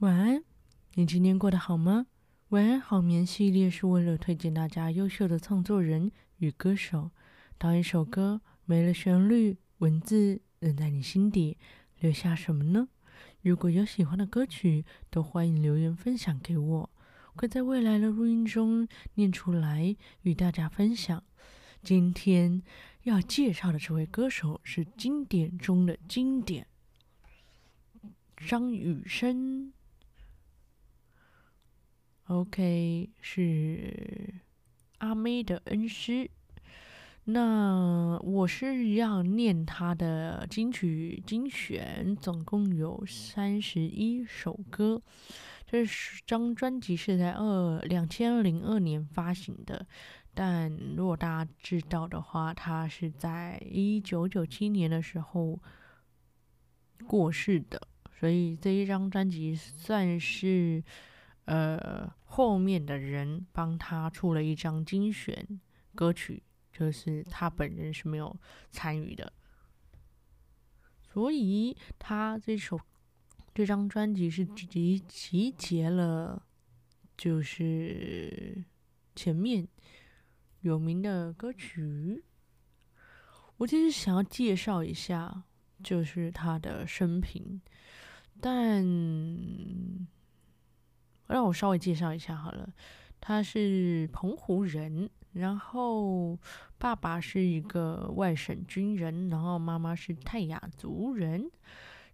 晚安，你今天过得好吗？晚安好眠系列是为了推荐大家优秀的创作人与歌手。当一首歌没了旋律，文字仍在你心底留下什么呢？如果有喜欢的歌曲，都欢迎留言分享给我，会在未来的录音中念出来与大家分享。今天要介绍的这位歌手是经典中的经典，张雨生。OK，是阿妹的恩师。那我是要念他的金曲精选，总共有三十一首歌。这张专辑是在二两千零二年发行的，但如果大家知道的话，他是在一九九七年的时候过世的，所以这一张专辑算是。呃，后面的人帮他出了一张精选歌曲，就是他本人是没有参与的，所以他这首这张专辑是集集结了，就是前面有名的歌曲。我其实想要介绍一下，就是他的生平，但。让我稍微介绍一下好了，他是澎湖人，然后爸爸是一个外省军人，然后妈妈是泰雅族人，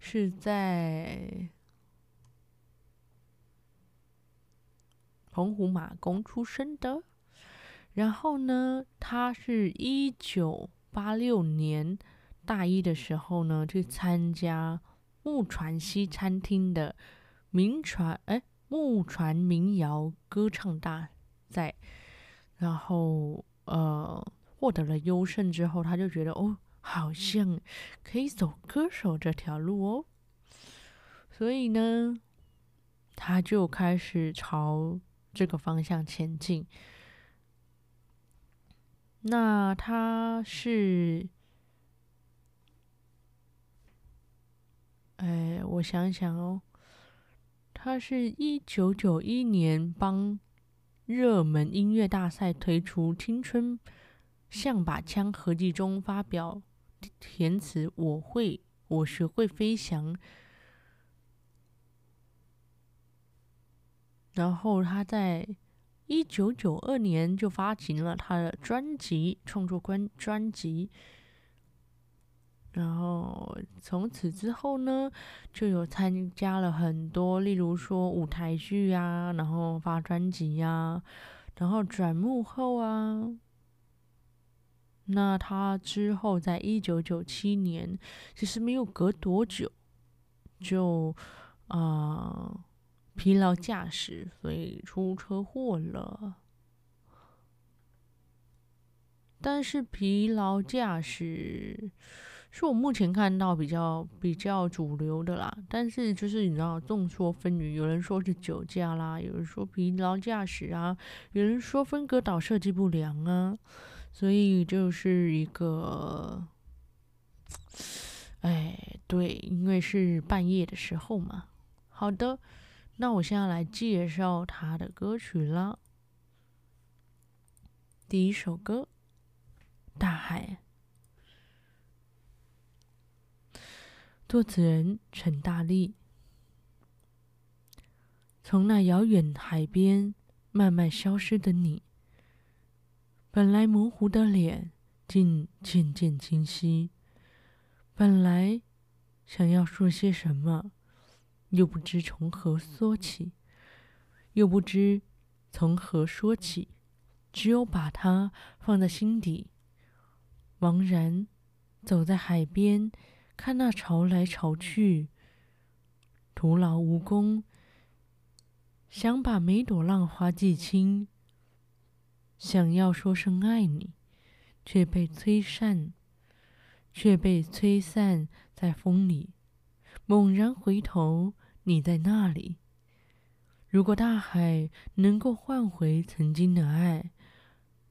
是在澎湖马公出生的。然后呢，他是一九八六年大一的时候呢，去参加木船西餐厅的名船哎。木船民谣歌唱大赛，然后呃获得了优胜之后，他就觉得哦，好像可以走歌手这条路哦，所以呢，他就开始朝这个方向前进。那他是，哎，我想想哦。他是一九九一年帮热门音乐大赛推出《青春像把枪》合辑中发表填词，我会，我学会飞翔。然后他在一九九二年就发行了他的专辑创作专专辑。然后从此之后呢，就有参加了很多，例如说舞台剧啊，然后发专辑呀，然后转幕后啊。那他之后在一九九七年，其实没有隔多久，就啊、疲劳驾驶，所以出车祸了。但是疲劳驾驶。是我目前看到比较比较主流的啦，但是就是你知道众说纷纭，有人说是酒驾啦，有人说疲劳驾驶啊，有人说分隔岛设计不良啊，所以就是一个，哎，对，因为是半夜的时候嘛。好的，那我现在来介绍他的歌曲啦。第一首歌，《大海》。作词人陈大力，从那遥远海边慢慢消失的你，本来模糊的脸竟渐渐清晰。本来想要说些什么，又不知从何说起，又不知从何说起，只有把它放在心底，茫然走在海边。看那潮来潮去，徒劳无功。想把每朵浪花记清，想要说声爱你，却被吹散，却被吹散在风里。猛然回头，你在那里。如果大海能够唤回曾经的爱，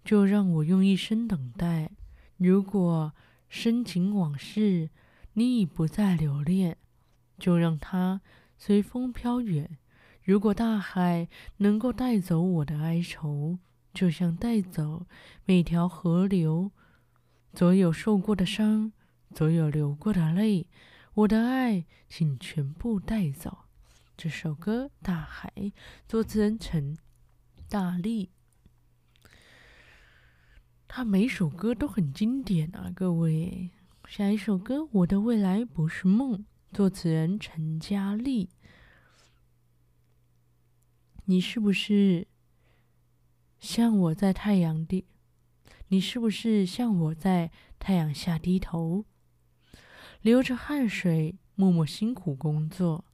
就让我用一生等待。如果深情往事，你已不再留恋，就让它随风飘远，如果大海能够带走我的哀愁，就像带走每条河流，所有受过的伤，所有流过的泪，我的爱，请全部带走。这首歌《大海》，作词人陈大力。他每首歌都很经典啊，各位。下一首歌《我的未来不是梦》，作词人陈嘉丽。你是不是像我在太阳地？你是不是像我在太阳下低头，流着汗水，默默辛苦工作？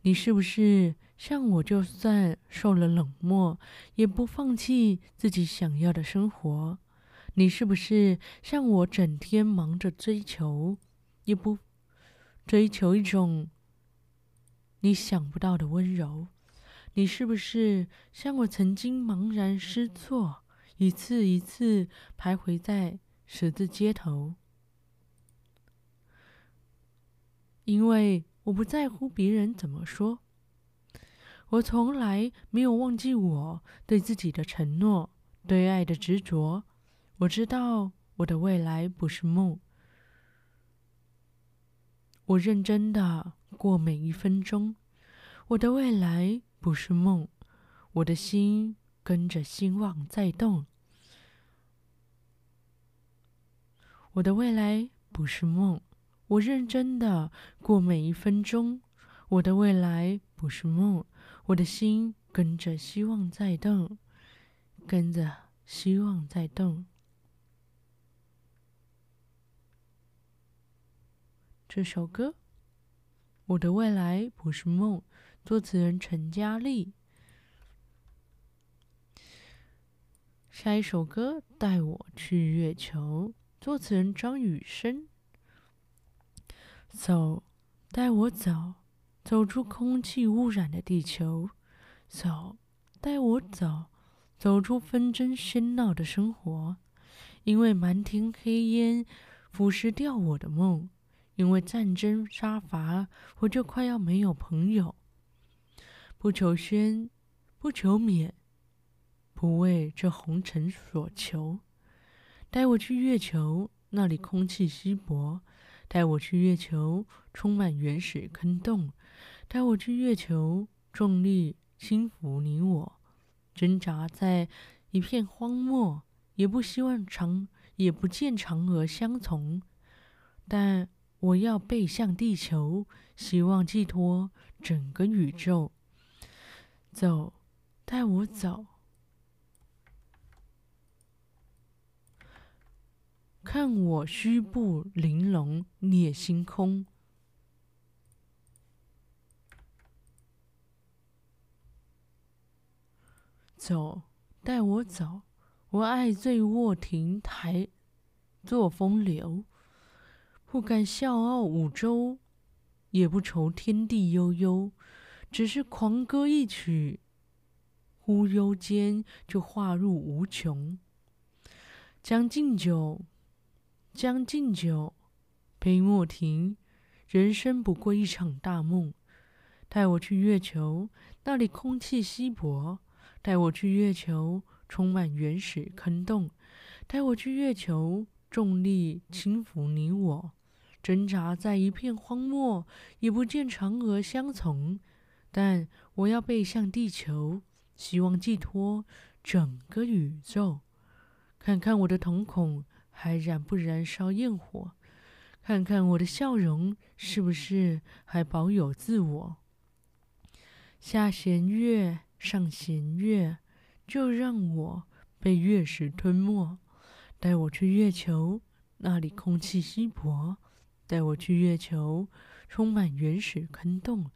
你是不是像我，就算受了冷漠，也不放弃自己想要的生活？你是不是像我，整天忙着追求，也不追求一种你想不到的温柔？你是不是像我曾经茫然失措，一次一次徘徊在十字街头？因为我不在乎别人怎么说，我从来没有忘记我对自己的承诺，对爱的执着。我知道我的未来不是梦，我认真的过每一分钟。我的未来。不是梦，我的心跟着希望在动。我的未来不是梦，我认真的过每一分钟。我的未来不是梦，我的心跟着希望在动，跟着希望在动。这首歌，我的未来不是梦。作词人陈嘉丽。下一首歌《带我去月球》，作词人张雨生。走，带我走，走出空气污染的地球。走，带我走，走出纷争喧闹的生活。因为满天黑烟腐蚀掉我的梦，因为战争杀伐，我就快要没有朋友。不求宣，不求免，不为这红尘所求。带我去月球，那里空气稀薄；带我去月球，充满原始坑洞；带我去月球，重力轻抚你我，挣扎在一片荒漠，也不希望长，也不见嫦娥相从。但我要背向地球，希望寄托整个宇宙。走，带我走，看我虚步玲珑蹑星空。走，带我走，我爱醉卧亭台作风流，不敢笑傲五洲，也不愁天地悠悠。只是狂歌一曲，忽悠间就化入无穷。将进酒，将进酒，杯莫停。人生不过一场大梦。带我去月球，那里空气稀薄；带我去月球，充满原始坑洞；带我去月球，重力轻抚你我，挣扎在一片荒漠，也不见嫦娥相从。但我要背向地球，希望寄托整个宇宙。看看我的瞳孔还燃不燃烧焰火，看看我的笑容是不是还保有自我。下弦月，上弦月，就让我被月食吞没。带我去月球，那里空气稀薄；带我去月球，充满原始坑洞。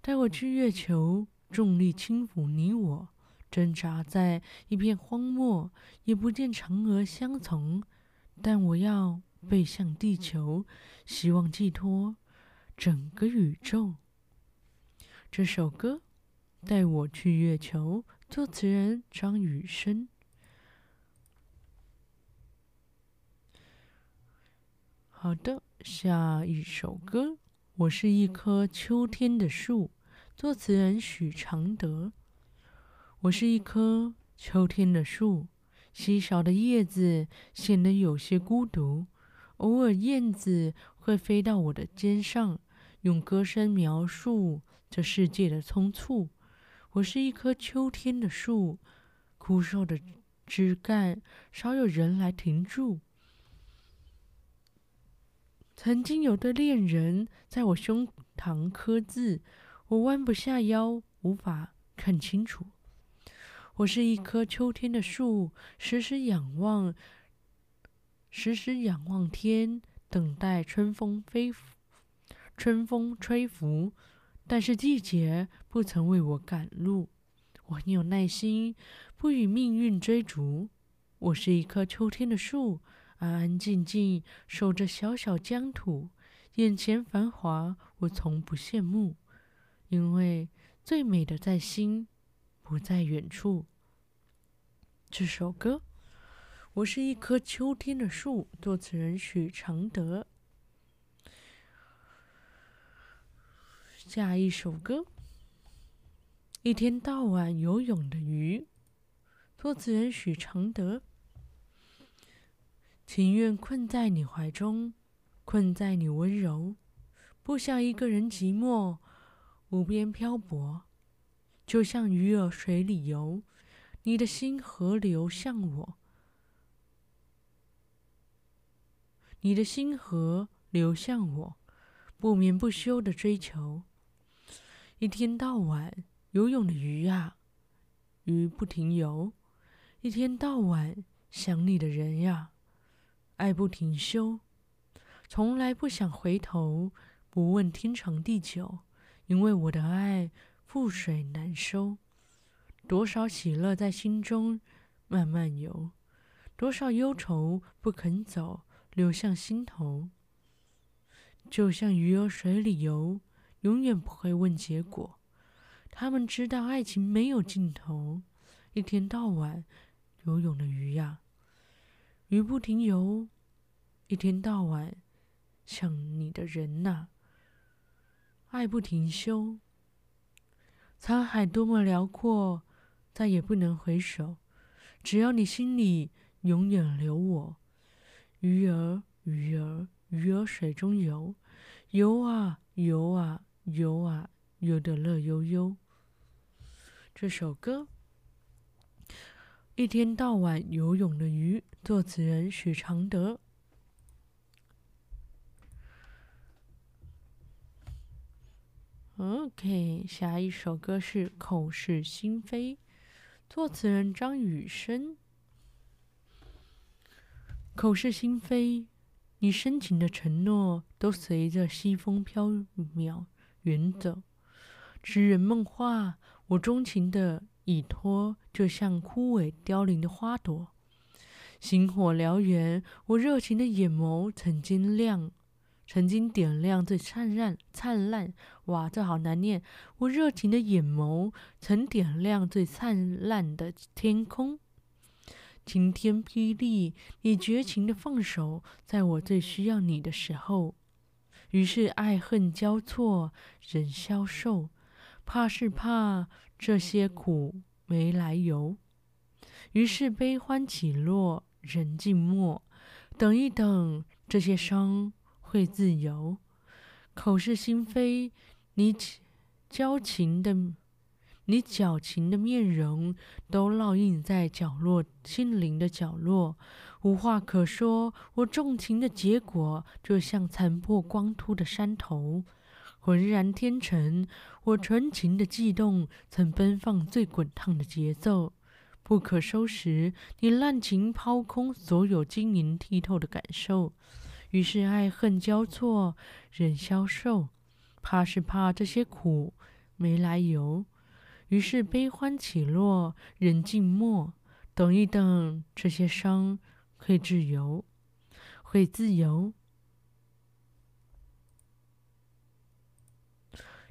带我去月球，重力轻抚你我，挣扎在一片荒漠，也不见嫦娥相从。但我要背向地球，希望寄托整个宇宙。这首歌《带我去月球》，作词人张雨生。好的，下一首歌，我是一棵秋天的树。作词人许常德。我是一棵秋天的树，稀少的叶子显得有些孤独。偶尔，燕子会飞到我的肩上，用歌声描述这世界的匆促。我是一棵秋天的树，枯瘦的枝干少有人来停驻。曾经有对恋人在我胸膛刻字，我弯不下腰，无法看清楚。我是一棵秋天的树，时时仰望，时时仰望天，等待春风飞，春风吹拂。但是季节不曾为我赶路，我很有耐心，不与命运追逐。我是一棵秋天的树，安安静静守着小小疆土，眼前繁华我从不羡慕，因为最美的在心，不在远处。这首歌，我是一棵秋天的树，作词人许常德。下一首歌，一天到晚游泳的鱼，作词人许常德。情愿困在你怀中，困在你温柔，不想一个人寂寞，无边漂泊，就像鱼儿水里游。你的心河流向我，你的心河流向我，不眠不休的追求。一天到晚游泳的鱼啊，鱼不停游。一天到晚想你的人呀，爱不停休。从来不想回头，不问天长地久，因为我的爱覆水难收。多少喜乐在心中慢慢游，多少忧愁不肯走，流向心头。就像鱼儿水里游，永远不会问结果。他们知道爱情没有尽头。一天到晚游泳的鱼呀，鱼不停游。一天到晚想你的人呐，爱不停休。沧海多么辽阔。再也不能回首，只要你心里永远留我。鱼儿，鱼儿，鱼儿水中游，游啊游啊游啊，游得乐悠悠。这首歌，一天到晚游泳的鱼，作词人许常德。OK，下一首歌是《口是心非》。作词人张雨生，口是心非，你深情的承诺都随着西风飘渺远走，痴人梦话，我钟情的依托就像枯萎凋零的花朵，星火燎原，我热情的眼眸曾经亮。曾经点亮最灿烂、灿烂，哇，这好难念！我热情的眼眸曾点亮最灿烂的天空。晴天霹雳，你绝情的放手，在我最需要你的时候。于是爱恨交错，人消瘦，怕是怕这些苦没来由。于是悲欢起落，人静默，等一等，这些伤。会自由，口是心非。你矫情的，你矫情的面容都烙印在角落，心灵的角落，无话可说。我重情的结果，就像残破光秃的山头，浑然天成。我纯情的悸动，曾奔放最滚烫的节奏，不可收拾。你滥情抛空所有晶莹剔透的感受。于是爱恨交错，人消瘦，怕是怕这些苦没来由。于是悲欢起落，人静默，等一等，这些伤会自由，会自由。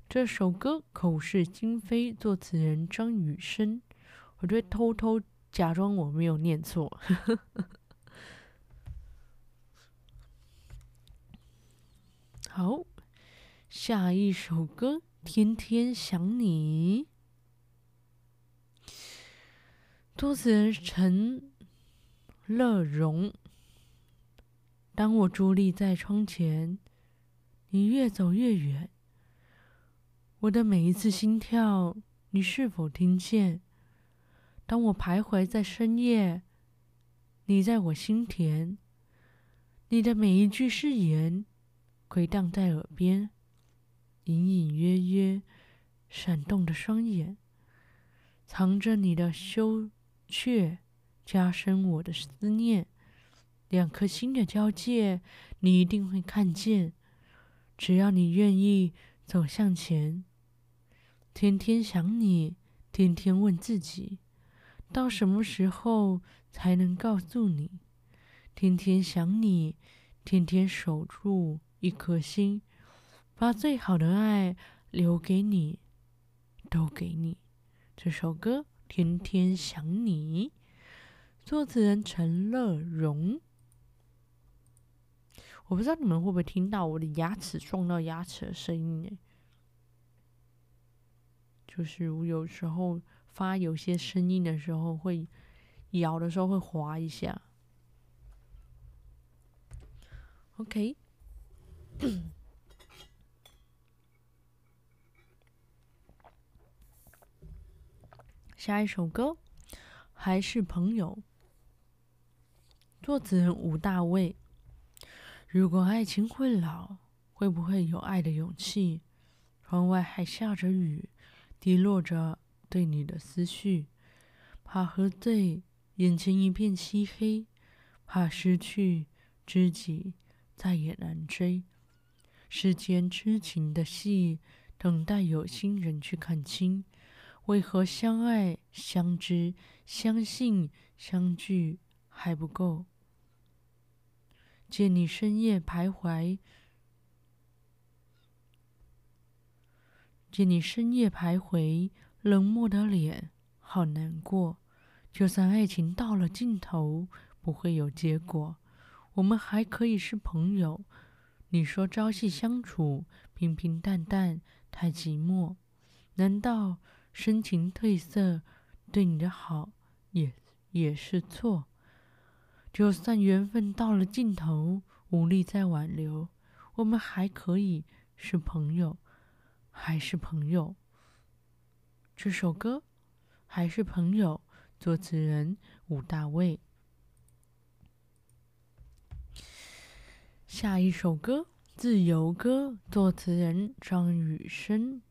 这首歌口是心非，作词人张雨生。我就会偷偷假装我没有念错。好，下一首歌天天想你。作词人陈乐融。当我伫立在窗前，你越走越远。我的每一次心跳，你是否听见？当我徘徊在深夜，你在我心田。你的每一句誓言，回荡在耳边，隐隐约约，闪动的双眼，藏着你的羞怯，加深我的思念。两颗心的交界，你一定会看见。只要你愿意走向前，天天想你，天天问自己，到什么时候才能告诉你？天天想你，天天守住一颗心，把最好的爱留给你，都给你。这首歌《天天想你》，作词人陈乐融。我不知道你们会不会听到我的牙齿撞到牙齿的声音呢？就是我有时候发有些声音的时候，会咬的时候会滑一下。OK，下一首歌还是朋友，作词人吴大卫。如果爱情会老，会不会有爱的勇气？窗外还下着雨，滴落着对你的思绪。怕喝醉，眼前一片漆黑；怕失去知己，再也难追。世间痴情的戏，等待有心人去看清。为何相爱、相知、相信、相聚还不够？见你深夜徘徊，见你深夜徘徊，冷漠的脸，好难过。就算爱情到了尽头，不会有结果，我们还可以是朋友。你说朝夕相处，平平淡淡，太寂寞。难道深情褪色，对你的好也也是错？就算缘分到了尽头，无力再挽留，我们还可以是朋友，还是朋友。这首歌还是朋友，作词人吴大卫。下一首歌《自由歌》，作词人张雨生。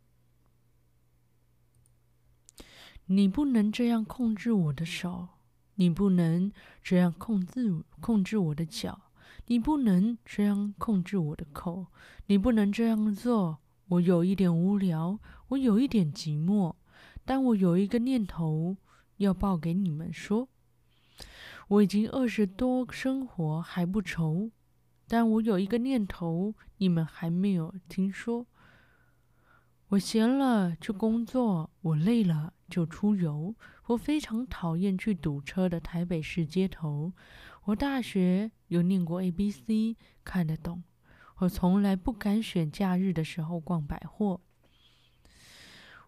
你不能这样控制我的手。你不能这样控制控制我的脚，你不能这样控制我的口，你不能这样做。我有一点无聊，我有一点寂寞，但我有一个念头要报给你们说：我已经二十多生活还不愁，但我有一个念头你们还没有听说。我闲了就工作，我累了就出游。我非常讨厌去堵车的台北市街头。我大学有念过 ABC，看得懂。我从来不敢选假日的时候逛百货。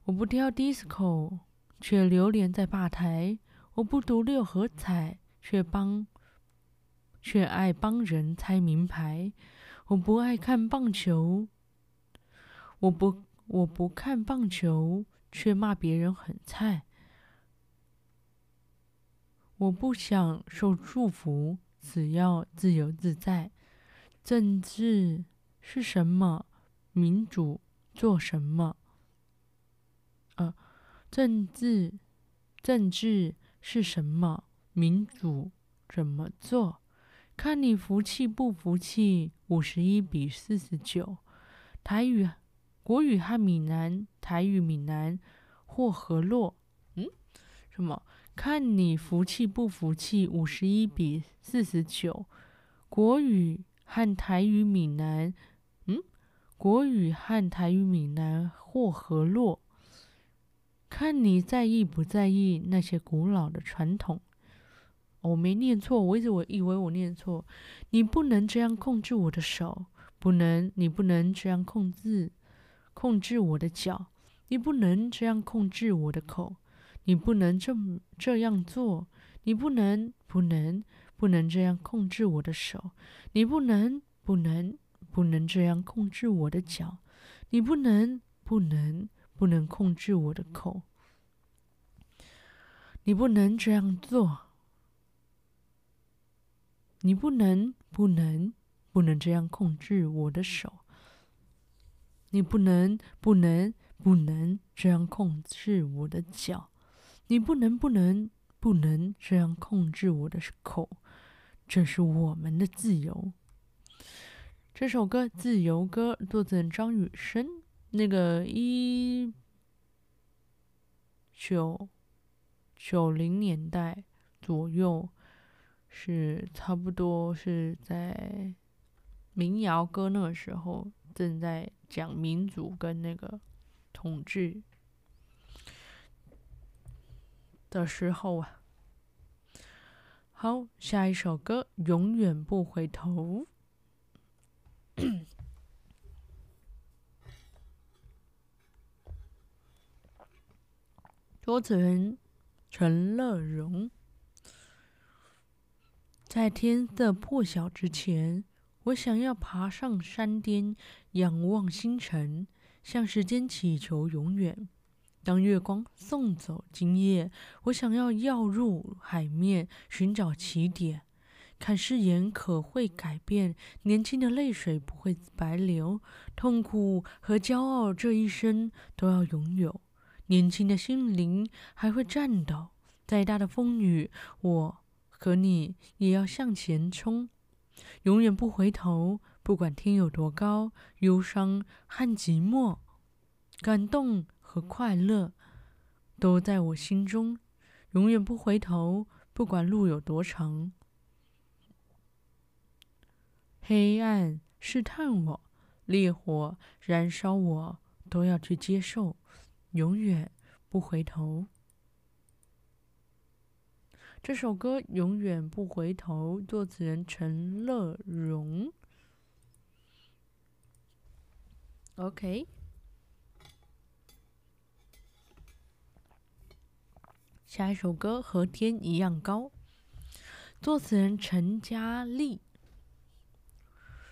我不跳 disco，却流连在吧台。我不读六合彩，却帮，却爱帮人猜名牌。我不爱看棒球，我不，我不看棒球，却骂别人很菜。我不想受束缚，只要自由自在。政治是什么？民主做什么？政治，政治是什么？民主怎么做？看你服气不服气？五十一比四十九，台语、国语和闽南，台语、闽南或河洛，嗯，什么？看你服气不服气，五十一比四十九，国语和台语闽南，嗯，国语和台语闽南或河洛。看你在意不在意那些古老的传统。我没念错，我一直我以为我念错。你不能这样控制我的手，不能，你不能这样控制控制我的脚，你不能这样控制我的口，你不能这么这样做，你不能不能不能这样控制我的手，你不能不能不能这样控制我的脚，你不能不能不能控制我的口，你不能这样做，你不能不能不能这样控制我的手。你不能，不能，不能这样控制我的脚；你不能，不能，不能这样控制我的口。这是我们的自由。这首歌《自由歌》作者张雨生，那个一九九零年代左右，是差不多是在民谣歌那个时候。正在讲民主跟那个统治的时候啊，好，下一首歌《永远不回头》，作词人陈乐融，在天色破晓之前。我想要爬上山巅，仰望星辰，向时间祈求永远。当月光送走今夜，我想要跃入海面，寻找起点。看誓言可会改变，年轻的泪水不会白流，痛苦和骄傲这一生都要拥有。年轻的心灵还会颤抖，再大的风雨，我和你也要向前冲。永远不回头，不管天有多高，忧伤和寂寞，感动和快乐，都在我心中。永远不回头，不管路有多长，黑暗试探我，烈火燃烧我，都要去接受。永远不回头。这首歌《永远不回头》，作词人陈乐融。OK，下一首歌《和天一样高》，作词人陈嘉丽。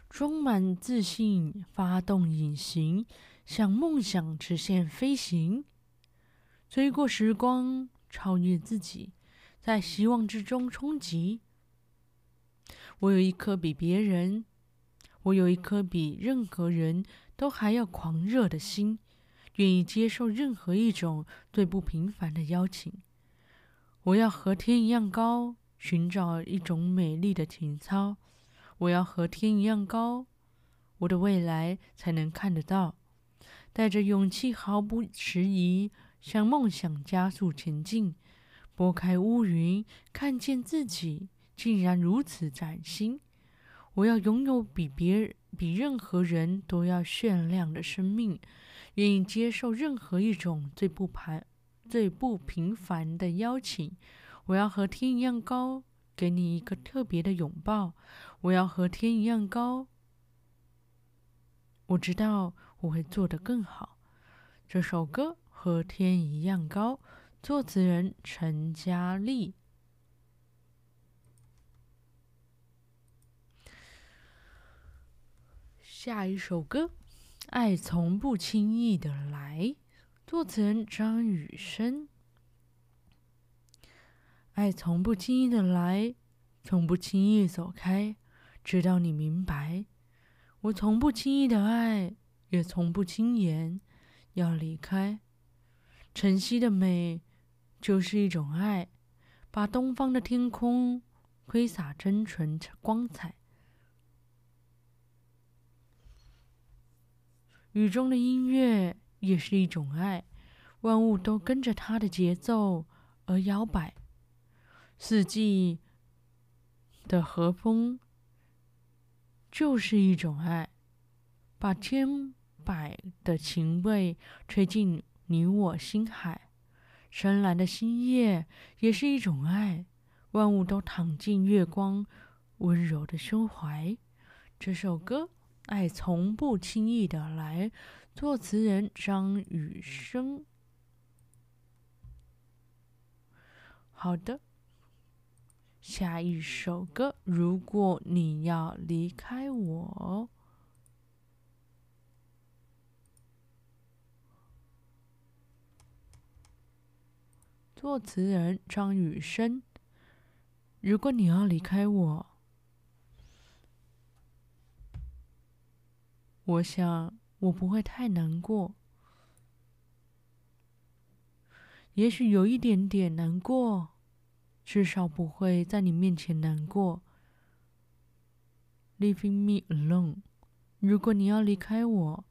充满自信，发动隐形，向梦想直线飞行，追过时光，超越自己。在希望之中冲击。我有一颗比别人，我有一颗比任何人都还要狂热的心，愿意接受任何一种最不平凡的邀请。我要和天一样高，寻找一种美丽的情操。我要和天一样高，我的未来才能看得到。带着勇气，毫不迟疑，向梦想加速前进。拨开乌云，看见自己竟然如此崭新。我要拥有比别比任何人都要炫亮的生命，愿意接受任何一种最不平最不平凡的邀请。我要和天一样高，给你一个特别的拥抱。我要和天一样高，我知道我会做得更好。这首歌和天一样高。作词人陈嘉丽。下一首歌，《爱从不轻易的来》，作词人张雨生。爱从不轻易的来，从不轻易走开，直到你明白。我从不轻易的爱，也从不轻言要离开。晨曦的美。就是一种爱，把东方的天空挥洒真纯光彩。雨中的音乐也是一种爱，万物都跟着它的节奏而摇摆。四季的和风就是一种爱，把天百的情味吹进你我心海。深蓝的星夜也是一种爱，万物都躺进月光温柔的胸怀。这首歌《爱从不轻易的来》，作词人张雨生。好的，下一首歌，如果你要离开我。作词人张雨生。如果你要离开我，我想我不会太难过，也许有一点点难过，至少不会在你面前难过。Leaving me alone。如果你要离开我。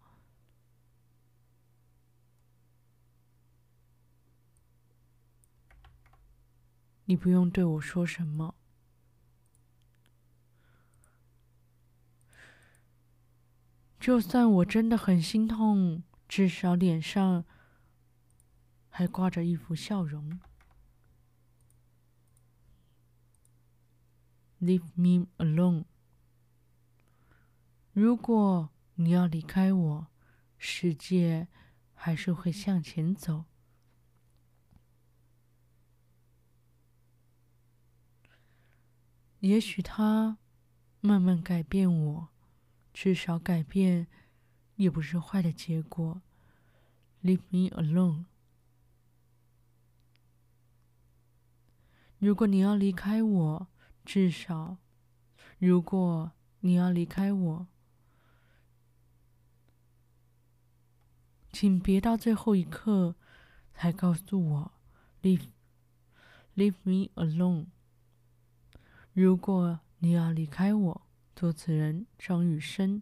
你不用对我说什么，就算我真的很心痛，至少脸上还挂着一副笑容。Leave me alone。如果你要离开我，世界还是会向前走。也许他慢慢改变我，至少改变也不是坏的结果。Leave me alone。如果你要离开我，至少，如果你要离开我，请别到最后一刻才告诉我，Leave Leave me alone。如果你要离开我，作词人张雨生。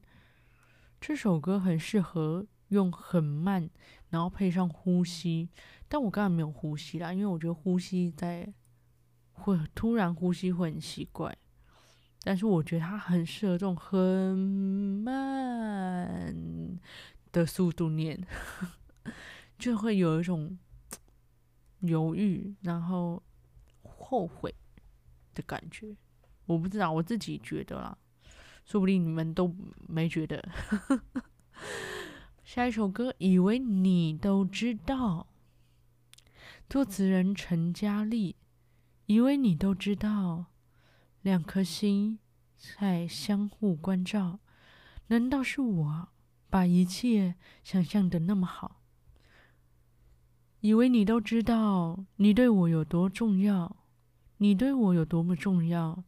这首歌很适合用很慢，然后配上呼吸。但我刚才没有呼吸啦，因为我觉得呼吸在会突然呼吸会很奇怪。但是我觉得它很适合这种很慢的速度念，就会有一种犹豫，然后后悔。的感觉，我不知道，我自己觉得啦，说不定你们都没觉得。下一首歌，以为你都知道，作词人陈嘉丽，以为你都知道，两颗心在相互关照，难道是我把一切想象的那么好？以为你都知道，你对我有多重要。你对我有多么重要，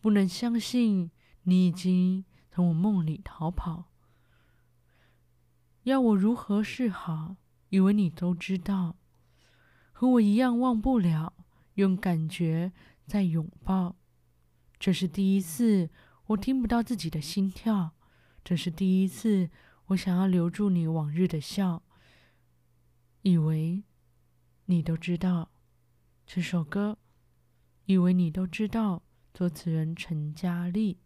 不能相信你已经从我梦里逃跑。要我如何是好？以为你都知道，和我一样忘不了，用感觉在拥抱。这是第一次，我听不到自己的心跳。这是第一次，我想要留住你往日的笑。以为你都知道这首歌。以为你都知道，作词人陈嘉丽。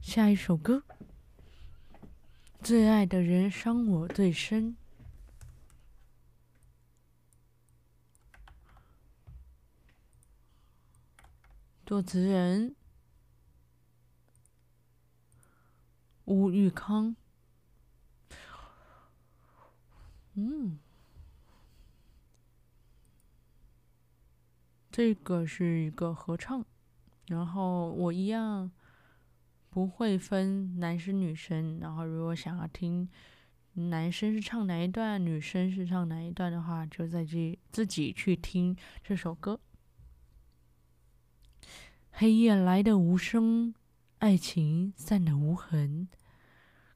下一首歌，最爱的人伤我最深。作词人吴玉康。嗯。这个是一个合唱，然后我一样不会分男生女生。然后如果想要听男生是唱哪一段，女生是唱哪一段的话，就再去自己去听这首歌。黑夜来的无声，爱情散的无痕，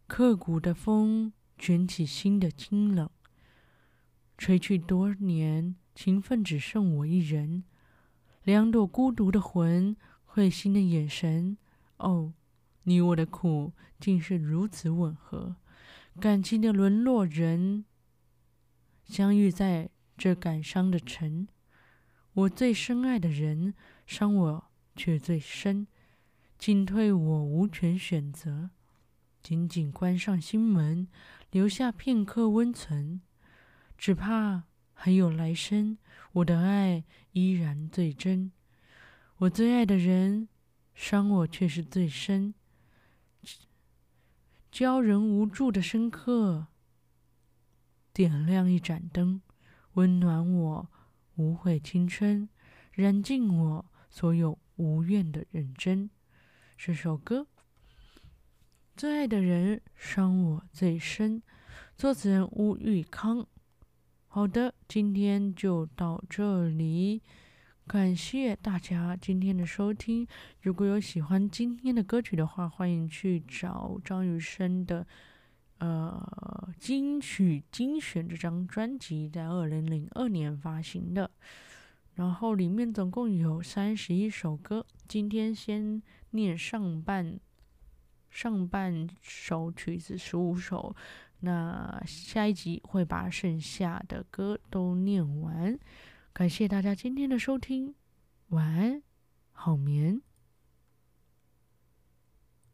刻骨的风卷起心的清冷，吹去多年，情分只剩我一人。两朵孤独的魂，会心的眼神，哦，你我的苦竟是如此吻合，感情的沦落人，相遇在这感伤的城，我最深爱的人，伤我却最深，进退我无权选择，紧紧关上心门，留下片刻温存，只怕还有来生。我的爱依然最真，我最爱的人伤我却是最深，教人无助的深刻，点亮一盏灯，温暖我无悔青春，燃尽我所有无怨的认真。这首歌，最爱的人伤我最深，作词人吴玉康。好的，今天就到这里。感谢大家今天的收听。如果有喜欢今天的歌曲的话，欢迎去找张雨生的呃金曲精选这张专辑，在二零零二年发行的。然后里面总共有三十一首歌。今天先念上半上半首曲子十五首，那下一集会把剩下的歌都念完。感谢大家今天的收听，晚安，好眠。